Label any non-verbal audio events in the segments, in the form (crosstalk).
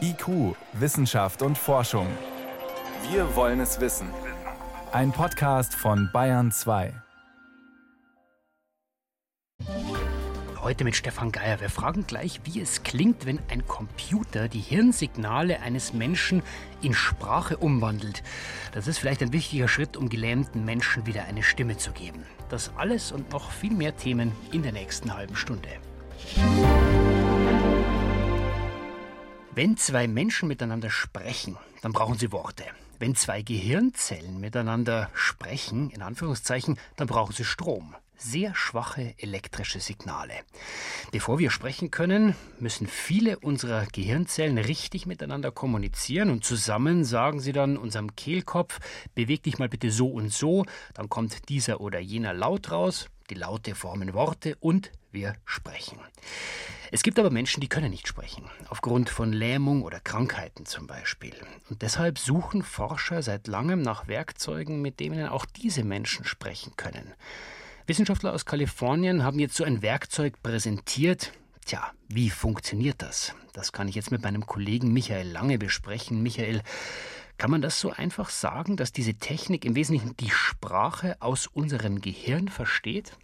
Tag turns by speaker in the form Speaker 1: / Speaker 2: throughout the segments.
Speaker 1: IQ, Wissenschaft und Forschung. Wir wollen es wissen. Ein Podcast von Bayern 2.
Speaker 2: Heute mit Stefan Geier. Wir fragen gleich, wie es klingt, wenn ein Computer die Hirnsignale eines Menschen in Sprache umwandelt. Das ist vielleicht ein wichtiger Schritt, um gelähmten Menschen wieder eine Stimme zu geben. Das alles und noch viel mehr Themen in der nächsten halben Stunde. Wenn zwei Menschen miteinander sprechen, dann brauchen sie Worte. Wenn zwei Gehirnzellen miteinander sprechen, in Anführungszeichen, dann brauchen sie Strom. Sehr schwache elektrische Signale. Bevor wir sprechen können, müssen viele unserer Gehirnzellen richtig miteinander kommunizieren und zusammen sagen sie dann unserem Kehlkopf, beweg dich mal bitte so und so, dann kommt dieser oder jener Laut raus, die Laute formen Worte und wir sprechen. Es gibt aber Menschen, die können nicht sprechen, aufgrund von Lähmung oder Krankheiten zum Beispiel. Und deshalb suchen Forscher seit langem nach Werkzeugen, mit denen auch diese Menschen sprechen können. Wissenschaftler aus Kalifornien haben jetzt so ein Werkzeug präsentiert. Tja, wie funktioniert das? Das kann ich jetzt mit meinem Kollegen Michael Lange besprechen. Michael, kann man das so einfach sagen, dass diese Technik im Wesentlichen die Sprache aus unserem Gehirn versteht?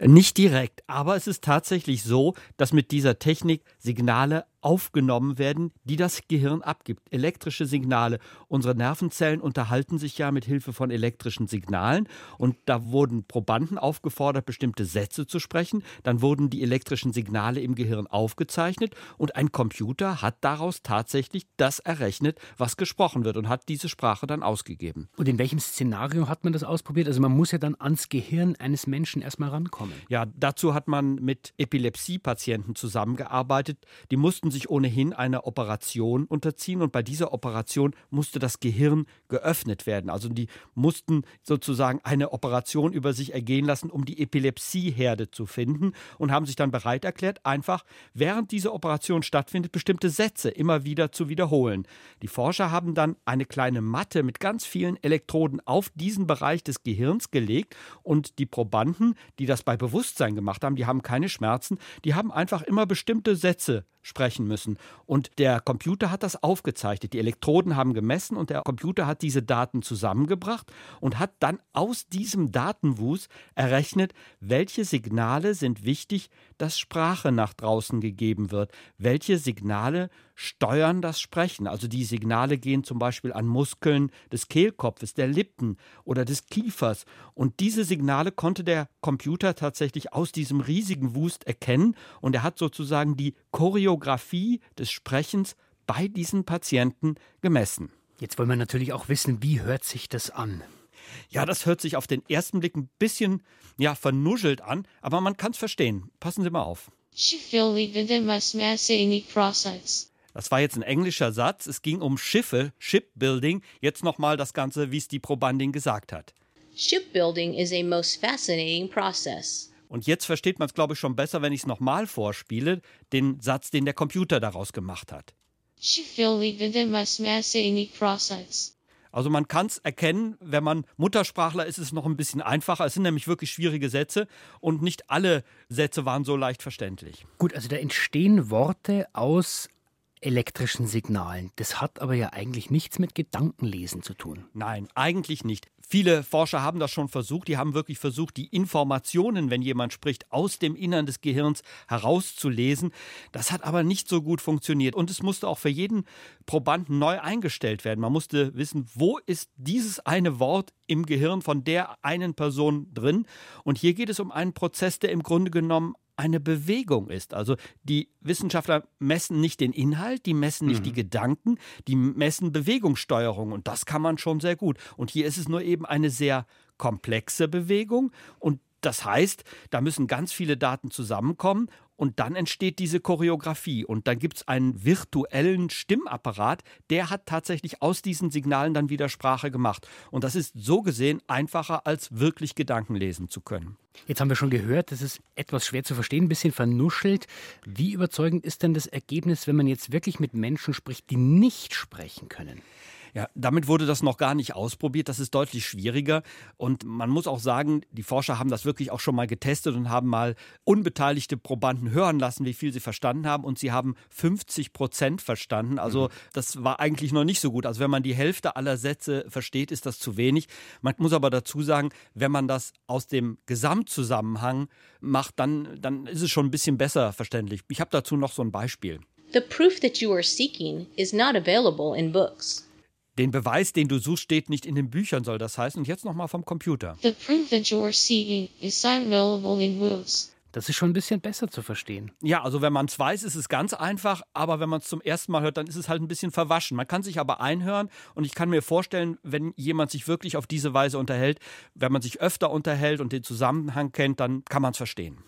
Speaker 3: Nicht direkt, aber es ist tatsächlich so, dass mit dieser Technik Signale aufgenommen werden, die das Gehirn abgibt. Elektrische Signale. Unsere Nervenzellen unterhalten sich ja mit Hilfe von elektrischen Signalen und da wurden Probanden aufgefordert, bestimmte Sätze zu sprechen. Dann wurden die elektrischen Signale im Gehirn aufgezeichnet und ein Computer hat daraus tatsächlich das errechnet, was gesprochen wird und hat diese Sprache dann ausgegeben.
Speaker 2: Und in welchem Szenario hat man das ausprobiert? Also man muss ja dann ans Gehirn eines Menschen erstmal rankommen.
Speaker 3: Ja, dazu hat man mit Epilepsie-Patienten zusammengearbeitet. Die mussten sich ohnehin einer Operation unterziehen und bei dieser Operation musste das Gehirn geöffnet werden. Also die mussten sozusagen eine Operation über sich ergehen lassen, um die Epilepsieherde zu finden und haben sich dann bereit erklärt, einfach während diese Operation stattfindet, bestimmte Sätze immer wieder zu wiederholen. Die Forscher haben dann eine kleine Matte mit ganz vielen Elektroden auf diesen Bereich des Gehirns gelegt und die Probanden, die das bei Bewusstsein gemacht haben, die haben keine Schmerzen, die haben einfach immer bestimmte Sätze sprechen müssen. Und der Computer hat das aufgezeichnet. Die Elektroden haben gemessen und der Computer hat diese Daten zusammengebracht und hat dann aus diesem Datenwust errechnet, welche Signale sind wichtig, dass Sprache nach draußen gegeben wird, welche Signale steuern das Sprechen. Also die Signale gehen zum Beispiel an Muskeln des Kehlkopfes, der Lippen oder des Kiefers. Und diese Signale konnte der Computer tatsächlich aus diesem riesigen Wust erkennen und er hat sozusagen die Choreografie des Sprechens bei diesen Patienten gemessen.
Speaker 2: Jetzt wollen wir natürlich auch wissen, wie hört sich das an?
Speaker 3: Ja, das hört sich auf den ersten Blick ein bisschen ja, vernuschelt an, aber man kann es verstehen. Passen Sie mal auf. Das war jetzt ein englischer Satz. Es ging um Schiffe, Shipbuilding. Jetzt nochmal das Ganze, wie es die Probandin gesagt hat.
Speaker 4: Shipbuilding is a most fascinating process.
Speaker 3: Und jetzt versteht man es, glaube ich, schon besser, wenn ich es nochmal vorspiele, den Satz, den der Computer daraus gemacht hat. Also man kann es erkennen, wenn man Muttersprachler ist, ist es noch ein bisschen einfacher. Es sind nämlich wirklich schwierige Sätze und nicht alle Sätze waren so leicht verständlich.
Speaker 2: Gut, also da entstehen Worte aus elektrischen Signalen. Das hat aber ja eigentlich nichts mit Gedankenlesen zu tun.
Speaker 3: Nein, eigentlich nicht. Viele Forscher haben das schon versucht. Die haben wirklich versucht, die Informationen, wenn jemand spricht, aus dem Innern des Gehirns herauszulesen. Das hat aber nicht so gut funktioniert. Und es musste auch für jeden Probanden neu eingestellt werden. Man musste wissen, wo ist dieses eine Wort im Gehirn von der einen Person drin. Und hier geht es um einen Prozess, der im Grunde genommen eine Bewegung ist. Also die Wissenschaftler messen nicht den Inhalt, die messen nicht mhm. die Gedanken, die messen Bewegungssteuerung und das kann man schon sehr gut. Und hier ist es nur eben eine sehr komplexe Bewegung und das heißt, da müssen ganz viele Daten zusammenkommen und dann entsteht diese Choreografie und dann gibt es einen virtuellen Stimmapparat, der hat tatsächlich aus diesen Signalen dann wieder Sprache gemacht. Und das ist so gesehen einfacher, als wirklich Gedanken lesen zu können.
Speaker 2: Jetzt haben wir schon gehört, das ist etwas schwer zu verstehen, ein bisschen vernuschelt. Wie überzeugend ist denn das Ergebnis, wenn man jetzt wirklich mit Menschen spricht, die nicht sprechen können?
Speaker 3: Ja, damit wurde das noch gar nicht ausprobiert. Das ist deutlich schwieriger. Und man muss auch sagen, die Forscher haben das wirklich auch schon mal getestet und haben mal unbeteiligte Probanden hören lassen, wie viel sie verstanden haben. Und sie haben 50 Prozent verstanden. Also mhm. das war eigentlich noch nicht so gut. Also wenn man die Hälfte aller Sätze versteht, ist das zu wenig. Man muss aber dazu sagen, wenn man das aus dem Gesamtzusammenhang macht, dann, dann ist es schon ein bisschen besser verständlich. Ich habe dazu noch so ein Beispiel.
Speaker 4: The proof that you are seeking is not available in books.
Speaker 3: Den Beweis, den du suchst, steht nicht in den Büchern, soll das heißen. Und jetzt nochmal vom Computer.
Speaker 5: The proof that you are seeking is available in books.
Speaker 2: Das ist schon ein bisschen besser zu verstehen.
Speaker 3: Ja, also wenn man es weiß, ist es ganz einfach, aber wenn man es zum ersten Mal hört, dann ist es halt ein bisschen verwaschen. Man kann sich aber einhören und ich kann mir vorstellen, wenn jemand sich wirklich auf diese Weise unterhält, wenn man sich öfter unterhält und den Zusammenhang kennt, dann kann man es verstehen.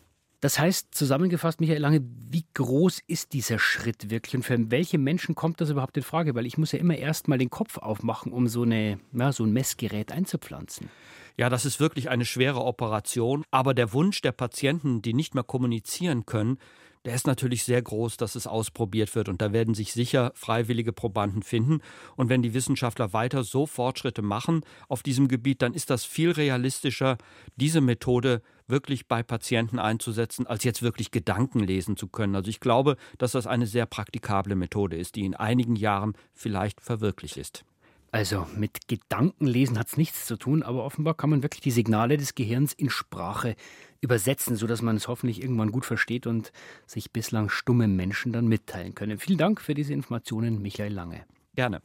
Speaker 2: Das heißt, zusammengefasst, Michael Lange, wie groß ist dieser Schritt wirklich und für welche Menschen kommt das überhaupt in Frage? Weil ich muss ja immer erst mal den Kopf aufmachen, um so, eine, ja, so ein Messgerät einzupflanzen.
Speaker 3: Ja, das ist wirklich eine schwere Operation. Aber der Wunsch der Patienten, die nicht mehr kommunizieren können, der ist natürlich sehr groß, dass es ausprobiert wird. Und da werden sich sicher freiwillige Probanden finden. Und wenn die Wissenschaftler weiter so Fortschritte machen auf diesem Gebiet, dann ist das viel realistischer, diese Methode wirklich bei Patienten einzusetzen, als jetzt wirklich Gedanken lesen zu können. Also ich glaube, dass das eine sehr praktikable Methode ist, die in einigen Jahren vielleicht verwirklicht ist.
Speaker 2: Also mit Gedankenlesen hat es nichts zu tun, aber offenbar kann man wirklich die Signale des Gehirns in Sprache übersetzen, sodass man es hoffentlich irgendwann gut versteht und sich bislang stumme Menschen dann mitteilen können. Vielen Dank für diese Informationen, Michael Lange.
Speaker 3: Gerne.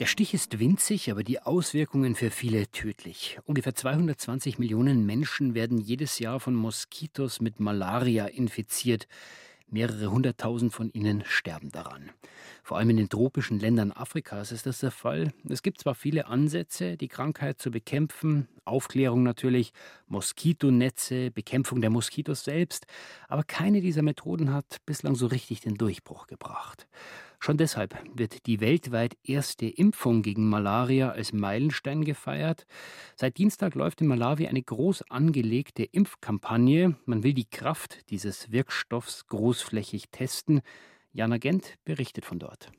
Speaker 2: Der Stich ist winzig, aber die Auswirkungen für viele tödlich. Ungefähr 220 Millionen Menschen werden jedes Jahr von Moskitos mit Malaria infiziert. Mehrere hunderttausend von ihnen sterben daran. Vor allem in den tropischen Ländern Afrikas ist das der Fall. Es gibt zwar viele Ansätze, die Krankheit zu bekämpfen, Aufklärung natürlich, Moskitonetze, Bekämpfung der Moskitos selbst, aber keine dieser Methoden hat bislang so richtig den Durchbruch gebracht. Schon deshalb wird die weltweit erste Impfung gegen Malaria als Meilenstein gefeiert. Seit Dienstag läuft in Malawi eine groß angelegte Impfkampagne. Man will die Kraft dieses Wirkstoffs großflächig testen. Jana Gent berichtet von dort.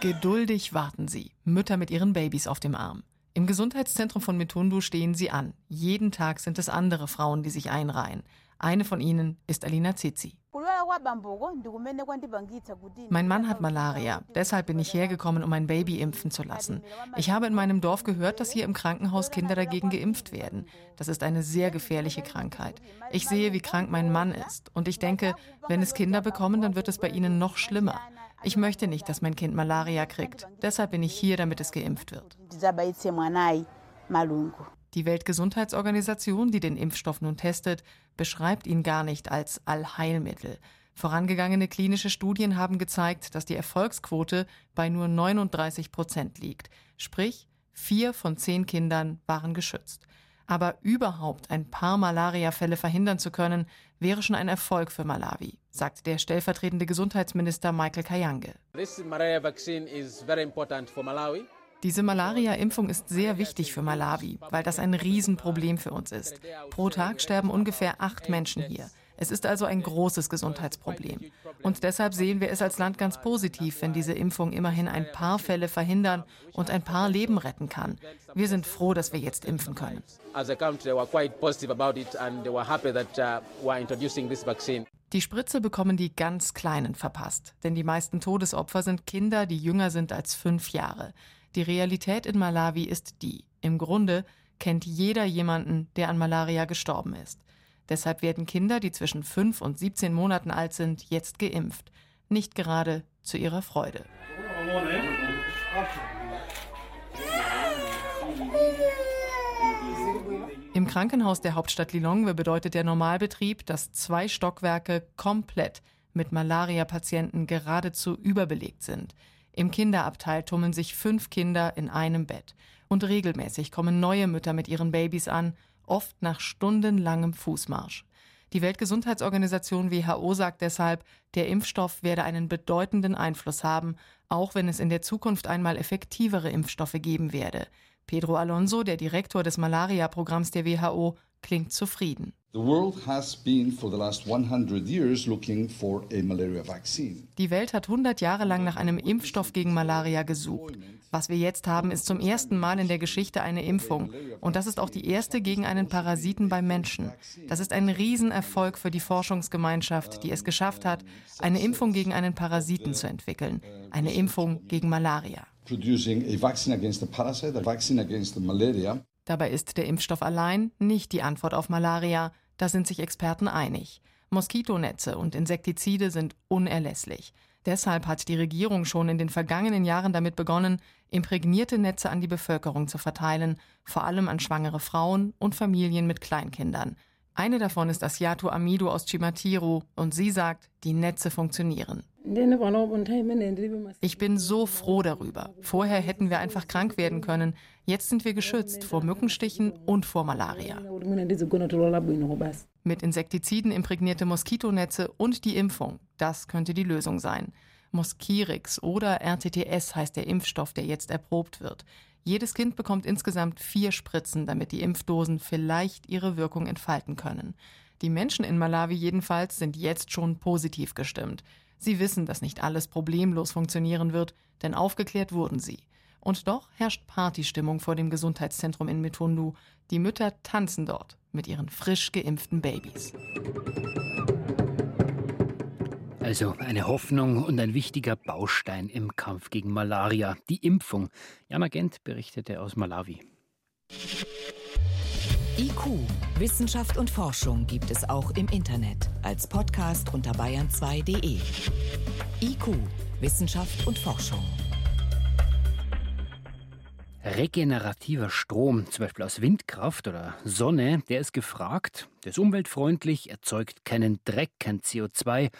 Speaker 6: Geduldig warten sie, Mütter mit ihren Babys auf dem Arm. Im Gesundheitszentrum von Mitundu stehen sie an. Jeden Tag sind es andere Frauen, die sich einreihen. Eine von ihnen ist Alina Zizi. Mein Mann hat Malaria, deshalb bin ich hergekommen, um mein Baby impfen zu lassen. Ich habe in meinem Dorf gehört, dass hier im Krankenhaus Kinder dagegen geimpft werden. Das ist eine sehr gefährliche Krankheit. Ich sehe, wie krank mein Mann ist und ich denke, wenn es Kinder bekommen, dann wird es bei ihnen noch schlimmer. Ich möchte nicht, dass mein Kind Malaria kriegt. Deshalb bin ich hier, damit es geimpft wird. Die Weltgesundheitsorganisation, die den Impfstoff nun testet, beschreibt ihn gar nicht als Allheilmittel. Vorangegangene klinische Studien haben gezeigt, dass die Erfolgsquote bei nur 39 Prozent liegt. Sprich, vier von zehn Kindern waren geschützt. Aber überhaupt ein paar Malariafälle verhindern zu können, wäre schon ein Erfolg für Malawi, sagt der stellvertretende Gesundheitsminister Michael Kayange. Diese Malaria-Impfung ist sehr wichtig für Malawi, weil das ein Riesenproblem für uns ist. Pro Tag sterben ungefähr acht Menschen hier. Es ist also ein großes Gesundheitsproblem. Und deshalb sehen wir es als Land ganz positiv, wenn diese Impfung immerhin ein paar Fälle verhindern und ein paar Leben retten kann. Wir sind froh, dass wir jetzt impfen können. Die Spritze bekommen die ganz Kleinen verpasst, denn die meisten Todesopfer sind Kinder, die jünger sind als fünf Jahre. Die Realität in Malawi ist die. Im Grunde kennt jeder jemanden, der an Malaria gestorben ist. Deshalb werden Kinder, die zwischen 5 und 17 Monaten alt sind, jetzt geimpft. Nicht gerade zu ihrer Freude. Krankenhaus der Hauptstadt Lilongwe bedeutet der Normalbetrieb, dass zwei Stockwerke komplett mit Malaria-Patienten geradezu überbelegt sind. Im Kinderabteil tummeln sich fünf Kinder in einem Bett. Und regelmäßig kommen neue Mütter mit ihren Babys an, oft nach stundenlangem Fußmarsch. Die Weltgesundheitsorganisation WHO sagt deshalb, der Impfstoff werde einen bedeutenden Einfluss haben, auch wenn es in der Zukunft einmal effektivere Impfstoffe geben werde. Pedro Alonso, der Direktor des Malaria-Programms der WHO, klingt zufrieden. Die Welt hat 100 Jahre lang nach einem Impfstoff gegen Malaria gesucht. Was wir jetzt haben, ist zum ersten Mal in der Geschichte eine Impfung. Und das ist auch die erste gegen einen Parasiten beim Menschen. Das ist ein Riesenerfolg für die Forschungsgemeinschaft, die es geschafft hat, eine Impfung gegen einen Parasiten zu entwickeln. Eine Impfung gegen Malaria. Dabei ist der Impfstoff allein nicht die Antwort auf Malaria, da sind sich Experten einig. Moskitonetze und Insektizide sind unerlässlich. Deshalb hat die Regierung schon in den vergangenen Jahren damit begonnen, imprägnierte Netze an die Bevölkerung zu verteilen, vor allem an schwangere Frauen und Familien mit Kleinkindern. Eine davon ist Asiato Amido aus Chimatiru und sie sagt, die Netze funktionieren. Ich bin so froh darüber. Vorher hätten wir einfach krank werden können. Jetzt sind wir geschützt vor Mückenstichen und vor Malaria. Mit Insektiziden imprägnierte Moskitonetze und die Impfung. Das könnte die Lösung sein. Moskirix oder RTTS heißt der Impfstoff, der jetzt erprobt wird. Jedes Kind bekommt insgesamt vier Spritzen, damit die Impfdosen vielleicht ihre Wirkung entfalten können. Die Menschen in Malawi jedenfalls sind jetzt schon positiv gestimmt. Sie wissen, dass nicht alles problemlos funktionieren wird, denn aufgeklärt wurden sie. Und doch herrscht Partystimmung vor dem Gesundheitszentrum in Metundu. Die Mütter tanzen dort mit ihren frisch geimpften Babys.
Speaker 2: Also eine Hoffnung und ein wichtiger Baustein im Kampf gegen Malaria, die Impfung. Jana Gent berichtete aus Malawi.
Speaker 7: IQ, Wissenschaft und Forschung gibt es auch im Internet als Podcast unter bayern2.de. IQ, Wissenschaft und Forschung.
Speaker 2: Regenerativer Strom, zum Beispiel aus Windkraft oder Sonne, der ist gefragt, der ist umweltfreundlich, erzeugt keinen Dreck, kein CO2.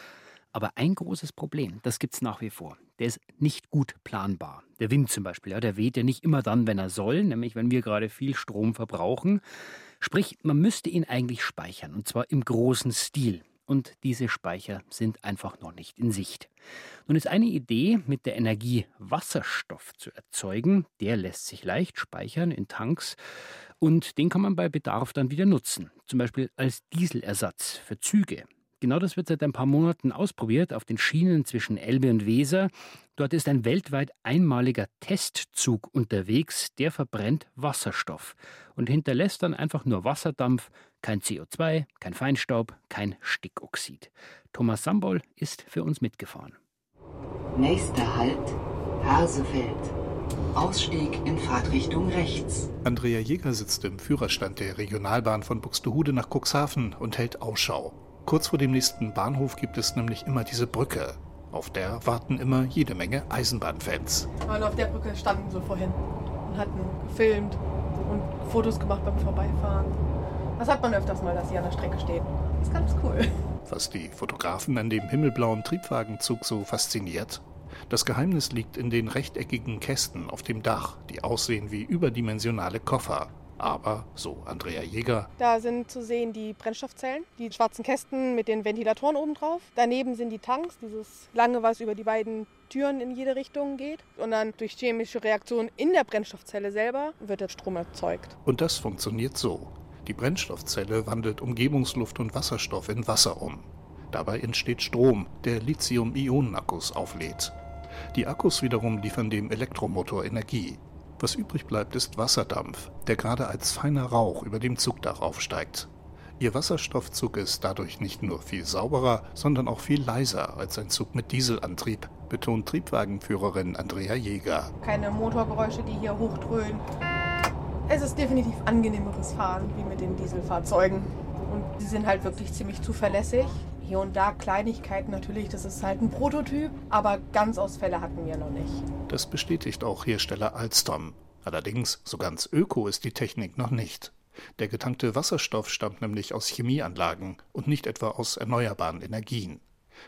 Speaker 2: Aber ein großes Problem, das gibt es nach wie vor. Der ist nicht gut planbar. Der Wind zum Beispiel, ja, der weht ja nicht immer dann, wenn er soll, nämlich wenn wir gerade viel Strom verbrauchen. Sprich, man müsste ihn eigentlich speichern, und zwar im großen Stil. Und diese Speicher sind einfach noch nicht in Sicht. Nun ist eine Idee, mit der Energie Wasserstoff zu erzeugen. Der lässt sich leicht speichern in Tanks und den kann man bei Bedarf dann wieder nutzen. Zum Beispiel als Dieselersatz für Züge. Genau das wird seit ein paar Monaten ausprobiert auf den Schienen zwischen Elbe und Weser. Dort ist ein weltweit einmaliger Testzug unterwegs, der verbrennt Wasserstoff und hinterlässt dann einfach nur Wasserdampf, kein CO2, kein Feinstaub, kein Stickoxid. Thomas Sambol ist für uns mitgefahren.
Speaker 8: Nächster Halt, Harsefeld. Ausstieg in Fahrtrichtung rechts.
Speaker 9: Andrea Jäger sitzt im Führerstand der Regionalbahn von Buxtehude nach Cuxhaven und hält Ausschau. Kurz vor dem nächsten Bahnhof gibt es nämlich immer diese Brücke. Auf der warten immer jede Menge Eisenbahnfans.
Speaker 10: Und auf der Brücke standen sie vorhin und hatten gefilmt und Fotos gemacht beim Vorbeifahren. Das hat man öfters mal, dass sie an der Strecke stehen. Das ist ganz cool.
Speaker 9: Was die Fotografen an dem himmelblauen Triebwagenzug so fasziniert? Das Geheimnis liegt in den rechteckigen Kästen auf dem Dach, die aussehen wie überdimensionale Koffer. Aber, so Andrea Jäger.
Speaker 10: Da sind zu sehen die Brennstoffzellen, die schwarzen Kästen mit den Ventilatoren oben drauf. Daneben sind die Tanks, dieses lange, was über die beiden Türen in jede Richtung geht. Und dann durch chemische Reaktionen in der Brennstoffzelle selber wird der Strom erzeugt.
Speaker 9: Und das funktioniert so. Die Brennstoffzelle wandelt Umgebungsluft und Wasserstoff in Wasser um. Dabei entsteht Strom, der Lithium-Ionen-Akkus auflädt. Die Akkus wiederum liefern dem Elektromotor Energie. Was übrig bleibt, ist Wasserdampf, der gerade als feiner Rauch über dem Zugdach aufsteigt. Ihr Wasserstoffzug ist dadurch nicht nur viel sauberer, sondern auch viel leiser als ein Zug mit Dieselantrieb, betont Triebwagenführerin Andrea Jäger.
Speaker 10: Keine Motorgeräusche, die hier hochdröhnen. Es ist definitiv angenehmeres Fahren wie mit den Dieselfahrzeugen. Und sie sind halt wirklich ziemlich zuverlässig. Hier und da Kleinigkeiten natürlich, das ist halt ein Prototyp, aber ganz Ausfälle hatten wir noch nicht.
Speaker 9: Das bestätigt auch Hersteller Alstom. Allerdings, so ganz öko ist die Technik noch nicht. Der getankte Wasserstoff stammt nämlich aus Chemieanlagen und nicht etwa aus erneuerbaren Energien.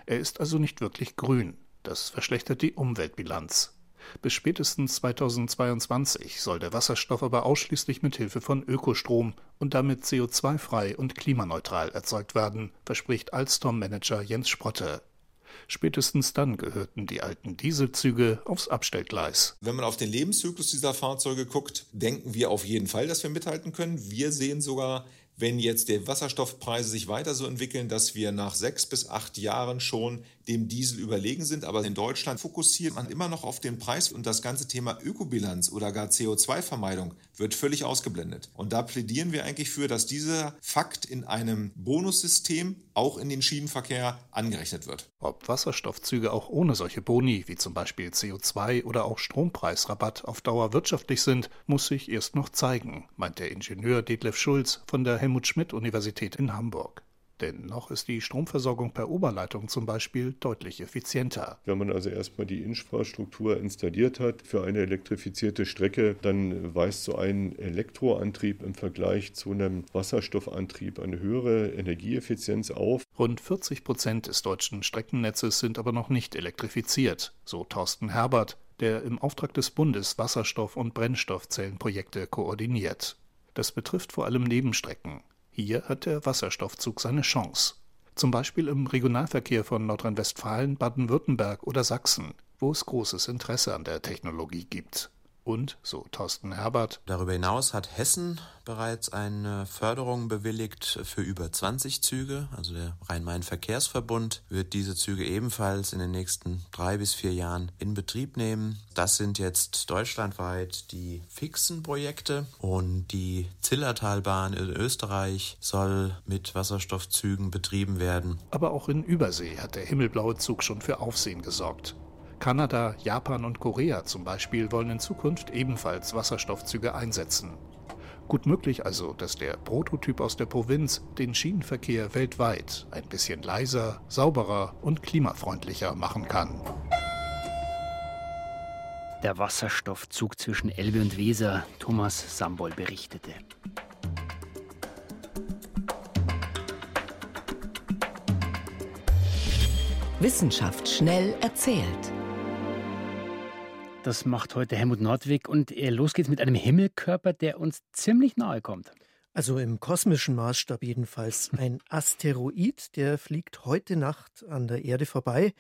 Speaker 9: Er ist also nicht wirklich grün. Das verschlechtert die Umweltbilanz. Bis spätestens 2022 soll der Wasserstoff aber ausschließlich mit Hilfe von Ökostrom und damit CO2-frei und klimaneutral erzeugt werden, verspricht Alstom-Manager Jens Sprotte. Spätestens dann gehörten die alten Dieselzüge aufs Abstellgleis.
Speaker 11: Wenn man auf den Lebenszyklus dieser Fahrzeuge guckt, denken wir auf jeden Fall, dass wir mithalten können. Wir sehen sogar wenn jetzt die Wasserstoffpreise sich weiter so entwickeln, dass wir nach sechs bis acht Jahren schon dem Diesel überlegen sind. Aber in Deutschland fokussiert man immer noch auf den Preis und das ganze Thema Ökobilanz oder gar CO2-Vermeidung wird völlig ausgeblendet. Und da plädieren wir eigentlich für, dass dieser Fakt in einem Bonussystem auch in den Schienenverkehr angerechnet wird.
Speaker 9: Ob Wasserstoffzüge auch ohne solche Boni, wie zum Beispiel CO2 oder auch Strompreisrabatt, auf Dauer wirtschaftlich sind, muss sich erst noch zeigen, meint der Ingenieur Detlef Schulz von der Helmut Schmidt Universität in Hamburg. Denn noch ist die Stromversorgung per Oberleitung zum Beispiel deutlich effizienter.
Speaker 12: Wenn man also erstmal die Infrastruktur installiert hat für eine elektrifizierte Strecke, dann weist so ein Elektroantrieb im Vergleich zu einem Wasserstoffantrieb eine höhere Energieeffizienz auf.
Speaker 9: Rund 40 Prozent des deutschen Streckennetzes sind aber noch nicht elektrifiziert, so Thorsten Herbert, der im Auftrag des Bundes Wasserstoff- und Brennstoffzellenprojekte koordiniert. Das betrifft vor allem Nebenstrecken. Hier hat der Wasserstoffzug seine Chance. Zum Beispiel im Regionalverkehr von Nordrhein-Westfalen, Baden-Württemberg oder Sachsen, wo es großes Interesse an der Technologie gibt. Und, so Thorsten Herbert,
Speaker 13: darüber hinaus hat Hessen bereits eine Förderung bewilligt für über 20 Züge. Also der Rhein-Main-Verkehrsverbund wird diese Züge ebenfalls in den nächsten drei bis vier Jahren in Betrieb nehmen. Das sind jetzt deutschlandweit die fixen Projekte und die Zillertalbahn in Österreich soll mit Wasserstoffzügen betrieben werden.
Speaker 9: Aber auch in Übersee hat der himmelblaue Zug schon für Aufsehen gesorgt. Kanada, Japan und Korea zum Beispiel wollen in Zukunft ebenfalls Wasserstoffzüge einsetzen. Gut möglich also, dass der Prototyp aus der Provinz den Schienenverkehr weltweit ein bisschen leiser, sauberer und klimafreundlicher machen kann.
Speaker 2: Der Wasserstoffzug zwischen Elbe und Weser, Thomas Sambol berichtete.
Speaker 7: Wissenschaft schnell erzählt.
Speaker 2: Das macht heute Helmut Nordwig und los geht's mit einem Himmelkörper, der uns ziemlich nahe kommt.
Speaker 14: Also im kosmischen Maßstab jedenfalls. (laughs) Ein Asteroid, der fliegt heute Nacht an der Erde vorbei.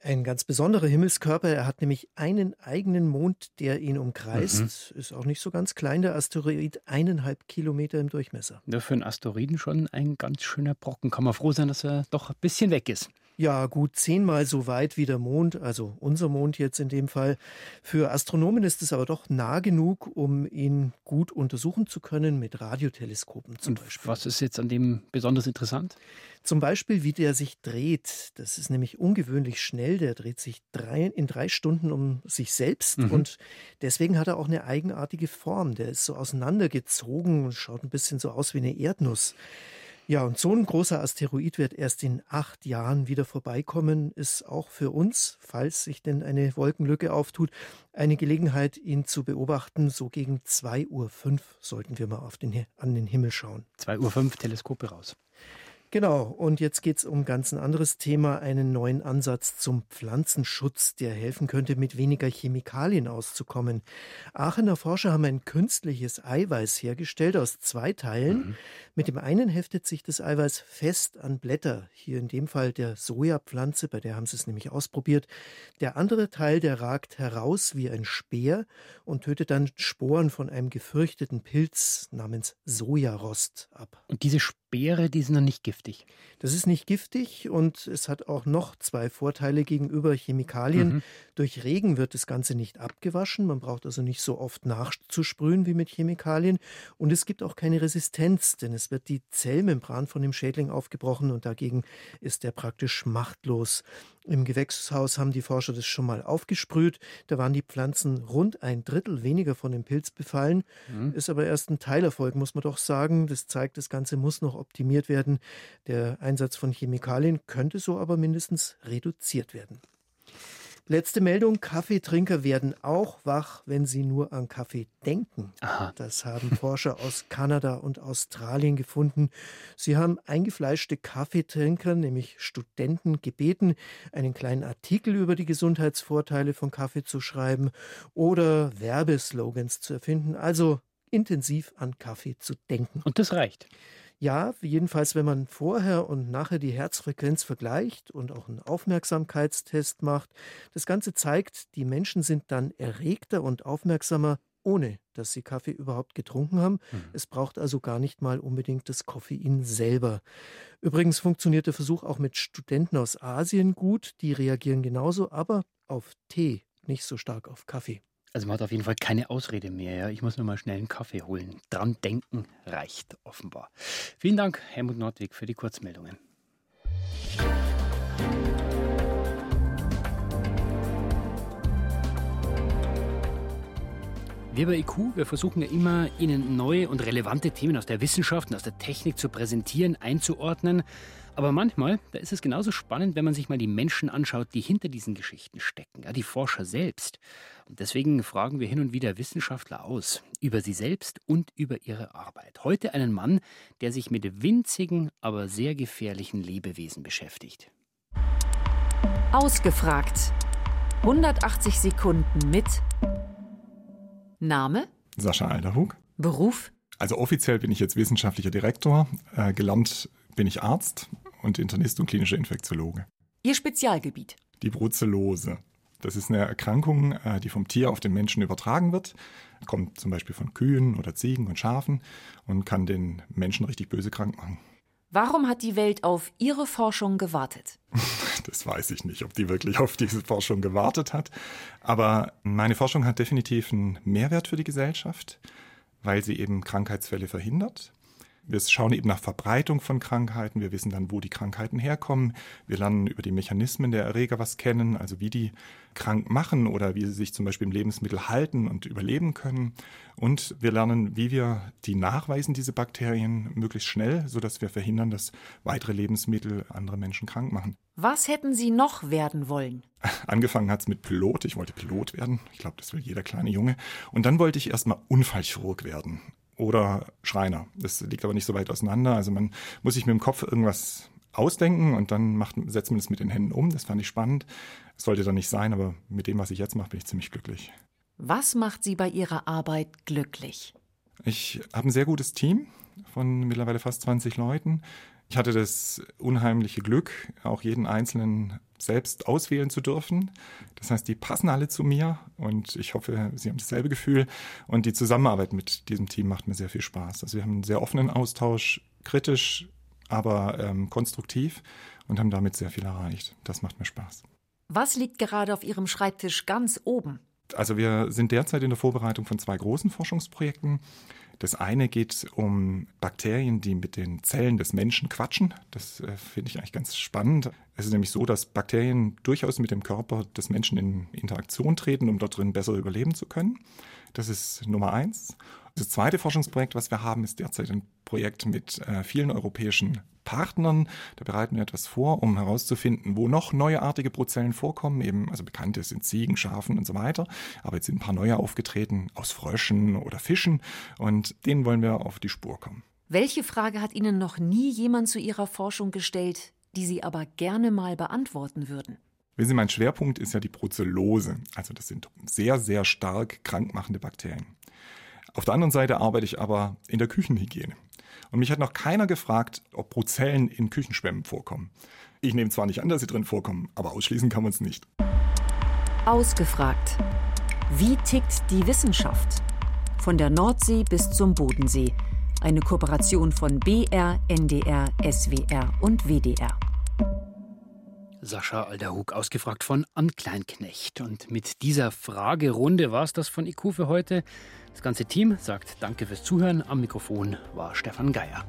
Speaker 14: Ein ganz besonderer Himmelskörper. Er hat nämlich einen eigenen Mond, der ihn umkreist. Mhm. Ist auch nicht so ganz klein, der Asteroid. Eineinhalb Kilometer im Durchmesser.
Speaker 2: Ja, für einen Asteroiden schon ein ganz schöner Brocken. Kann man froh sein, dass er doch ein bisschen weg ist.
Speaker 14: Ja, gut zehnmal so weit wie der Mond, also unser Mond jetzt in dem Fall. Für Astronomen ist es aber doch nah genug, um ihn gut untersuchen zu können mit Radioteleskopen zum
Speaker 2: Und
Speaker 14: Beispiel.
Speaker 2: Was ist jetzt an dem besonders interessant?
Speaker 14: Zum Beispiel, wie der sich dreht. Das ist nämlich ungewöhnlich schnell. Der dreht sich drei, in drei Stunden um sich selbst
Speaker 2: Mhm.
Speaker 14: und deswegen hat er auch eine eigenartige Form. Der ist so auseinandergezogen und schaut ein bisschen so aus wie eine Erdnuss. Ja, und so ein großer Asteroid wird erst in acht Jahren wieder vorbeikommen, ist auch für uns, falls sich denn eine Wolkenlücke auftut, eine Gelegenheit, ihn zu beobachten. So gegen 2.05 Uhr sollten wir mal auf den, an den Himmel schauen.
Speaker 2: 2.05 Uhr Teleskope raus.
Speaker 14: Genau, und jetzt geht es um ganz ein anderes Thema, einen neuen Ansatz zum Pflanzenschutz, der helfen könnte, mit weniger Chemikalien auszukommen. Aachener Forscher haben ein künstliches Eiweiß hergestellt aus zwei Teilen. Mit dem einen heftet sich das Eiweiß fest an Blätter, hier in dem Fall der Sojapflanze, bei der haben sie es nämlich ausprobiert. Der andere Teil, der ragt heraus wie ein Speer und tötet dann Sporen von einem gefürchteten Pilz namens Sojarost ab.
Speaker 2: Und diese Speere, die sind noch nicht giftig.
Speaker 14: Das ist nicht giftig und es hat auch noch zwei Vorteile gegenüber Chemikalien.
Speaker 2: Mhm.
Speaker 14: Durch Regen wird das Ganze nicht abgewaschen. Man braucht also nicht so oft nachzusprühen wie mit Chemikalien. Und es gibt auch keine Resistenz, denn es wird die Zellmembran von dem Schädling aufgebrochen und dagegen ist er praktisch machtlos. Im Gewächshaus haben die Forscher das schon mal aufgesprüht. Da waren die Pflanzen rund ein Drittel weniger von dem Pilz befallen.
Speaker 2: Mhm.
Speaker 14: Ist aber erst ein Teilerfolg, muss man doch sagen. Das zeigt, das Ganze muss noch optimiert werden. Der Einsatz von Chemikalien könnte so aber mindestens reduziert werden. Letzte Meldung, Kaffeetrinker werden auch wach, wenn sie nur an Kaffee denken.
Speaker 2: Aha.
Speaker 14: Das haben Forscher aus Kanada und Australien gefunden. Sie haben eingefleischte Kaffeetrinker, nämlich Studenten, gebeten, einen kleinen Artikel über die Gesundheitsvorteile von Kaffee zu schreiben oder Werbeslogans zu erfinden, also intensiv an Kaffee zu denken.
Speaker 2: Und das reicht.
Speaker 14: Ja, jedenfalls, wenn man vorher und nachher die Herzfrequenz vergleicht und auch einen Aufmerksamkeitstest macht. Das Ganze zeigt, die Menschen sind dann erregter und aufmerksamer, ohne dass sie Kaffee überhaupt getrunken haben. Mhm. Es braucht also gar nicht mal unbedingt das Koffein selber. Übrigens funktioniert der Versuch auch mit Studenten aus Asien gut. Die reagieren genauso, aber auf Tee, nicht so stark auf Kaffee.
Speaker 2: Also man hat auf jeden Fall keine Ausrede mehr. Ja? Ich muss nur mal schnell einen Kaffee holen. Dran denken reicht offenbar. Vielen Dank, Helmut Nordwig, für die Kurzmeldungen. Wir bei IQ, wir versuchen ja immer, Ihnen neue und relevante Themen aus der Wissenschaft und aus der Technik zu präsentieren, einzuordnen. Aber manchmal, da ist es genauso spannend, wenn man sich mal die Menschen anschaut, die hinter diesen Geschichten stecken, ja, die Forscher selbst. Und deswegen fragen wir hin und wieder Wissenschaftler aus, über sie selbst und über ihre Arbeit. Heute einen Mann, der sich mit winzigen, aber sehr gefährlichen Lebewesen beschäftigt.
Speaker 15: Ausgefragt. 180 Sekunden mit Name?
Speaker 16: Sascha Alderhug.
Speaker 15: Beruf?
Speaker 16: Also offiziell bin ich jetzt wissenschaftlicher Direktor. Äh, gelernt bin ich Arzt und Internist und klinischer Infektiologe.
Speaker 15: Ihr Spezialgebiet?
Speaker 16: Die Brucellose. Das ist eine Erkrankung, äh, die vom Tier auf den Menschen übertragen wird. Kommt zum Beispiel von Kühen oder Ziegen und Schafen und kann den Menschen richtig böse krank machen.
Speaker 15: Warum hat die Welt auf Ihre Forschung gewartet? (laughs)
Speaker 16: Das weiß ich nicht, ob die wirklich auf diese Forschung gewartet hat. Aber meine Forschung hat definitiv einen Mehrwert für die Gesellschaft, weil sie eben Krankheitsfälle verhindert wir schauen eben nach Verbreitung von Krankheiten. Wir wissen dann, wo die Krankheiten herkommen. Wir lernen über die Mechanismen der Erreger was kennen, also wie die krank machen oder wie sie sich zum Beispiel im Lebensmittel halten und überleben können. Und wir lernen, wie wir die nachweisen, diese Bakterien, möglichst schnell, sodass wir verhindern, dass weitere Lebensmittel andere Menschen krank machen.
Speaker 15: Was hätten Sie noch werden wollen? (laughs)
Speaker 16: Angefangen hat es mit Pilot. Ich wollte Pilot werden. Ich glaube, das will jeder kleine Junge. Und dann wollte ich erstmal Unfallchirurg werden oder Schreiner. Das liegt aber nicht so weit auseinander. Also man muss sich mit dem Kopf irgendwas ausdenken und dann macht, setzt man es mit den Händen um. Das fand ich spannend. Das sollte dann nicht sein, aber mit dem, was ich jetzt mache, bin ich ziemlich glücklich.
Speaker 15: Was macht Sie bei Ihrer Arbeit glücklich?
Speaker 16: Ich habe ein sehr gutes Team von mittlerweile fast 20 Leuten. Ich hatte das unheimliche Glück, auch jeden einzelnen selbst auswählen zu dürfen. Das heißt, die passen alle zu mir und ich hoffe, Sie haben dasselbe Gefühl. Und die Zusammenarbeit mit diesem Team macht mir sehr viel Spaß. Also wir haben einen sehr offenen Austausch, kritisch, aber ähm, konstruktiv und haben damit sehr viel erreicht. Das macht mir Spaß.
Speaker 15: Was liegt gerade auf Ihrem Schreibtisch ganz oben?
Speaker 16: Also wir sind derzeit in der Vorbereitung von zwei großen Forschungsprojekten. Das eine geht um Bakterien, die mit den Zellen des Menschen quatschen. Das äh, finde ich eigentlich ganz spannend. Es ist nämlich so, dass Bakterien durchaus mit dem Körper des Menschen in Interaktion treten, um dort drin besser überleben zu können. Das ist Nummer eins. Das zweite Forschungsprojekt, was wir haben, ist derzeit ein Projekt mit äh, vielen europäischen Partnern. Da bereiten wir etwas vor, um herauszufinden, wo noch neuartige Bruzellen vorkommen. Eben, also bekannte sind Ziegen, Schafen und so weiter. Aber jetzt sind ein paar neue aufgetreten aus Fröschen oder Fischen und denen wollen wir auf die Spur kommen.
Speaker 15: Welche Frage hat Ihnen noch nie jemand zu Ihrer Forschung gestellt, die Sie aber gerne mal beantworten würden?
Speaker 16: Wissen Sie, mein Schwerpunkt ist ja die Brucellose. Also das sind sehr, sehr stark krankmachende Bakterien. Auf der anderen Seite arbeite ich aber in der Küchenhygiene. Und mich hat noch keiner gefragt, ob Bruzellen in Küchenschwämmen vorkommen. Ich nehme zwar nicht an, dass sie drin vorkommen, aber ausschließen kann man es nicht.
Speaker 15: Ausgefragt. Wie tickt die Wissenschaft? Von der Nordsee bis zum Bodensee. Eine Kooperation von BR, NDR, SWR und WDR.
Speaker 2: Sascha Alderhug, ausgefragt von Ann Kleinknecht. Und mit dieser Fragerunde war es das von IQ für heute. Das ganze Team sagt Danke fürs Zuhören. Am Mikrofon war Stefan Geier.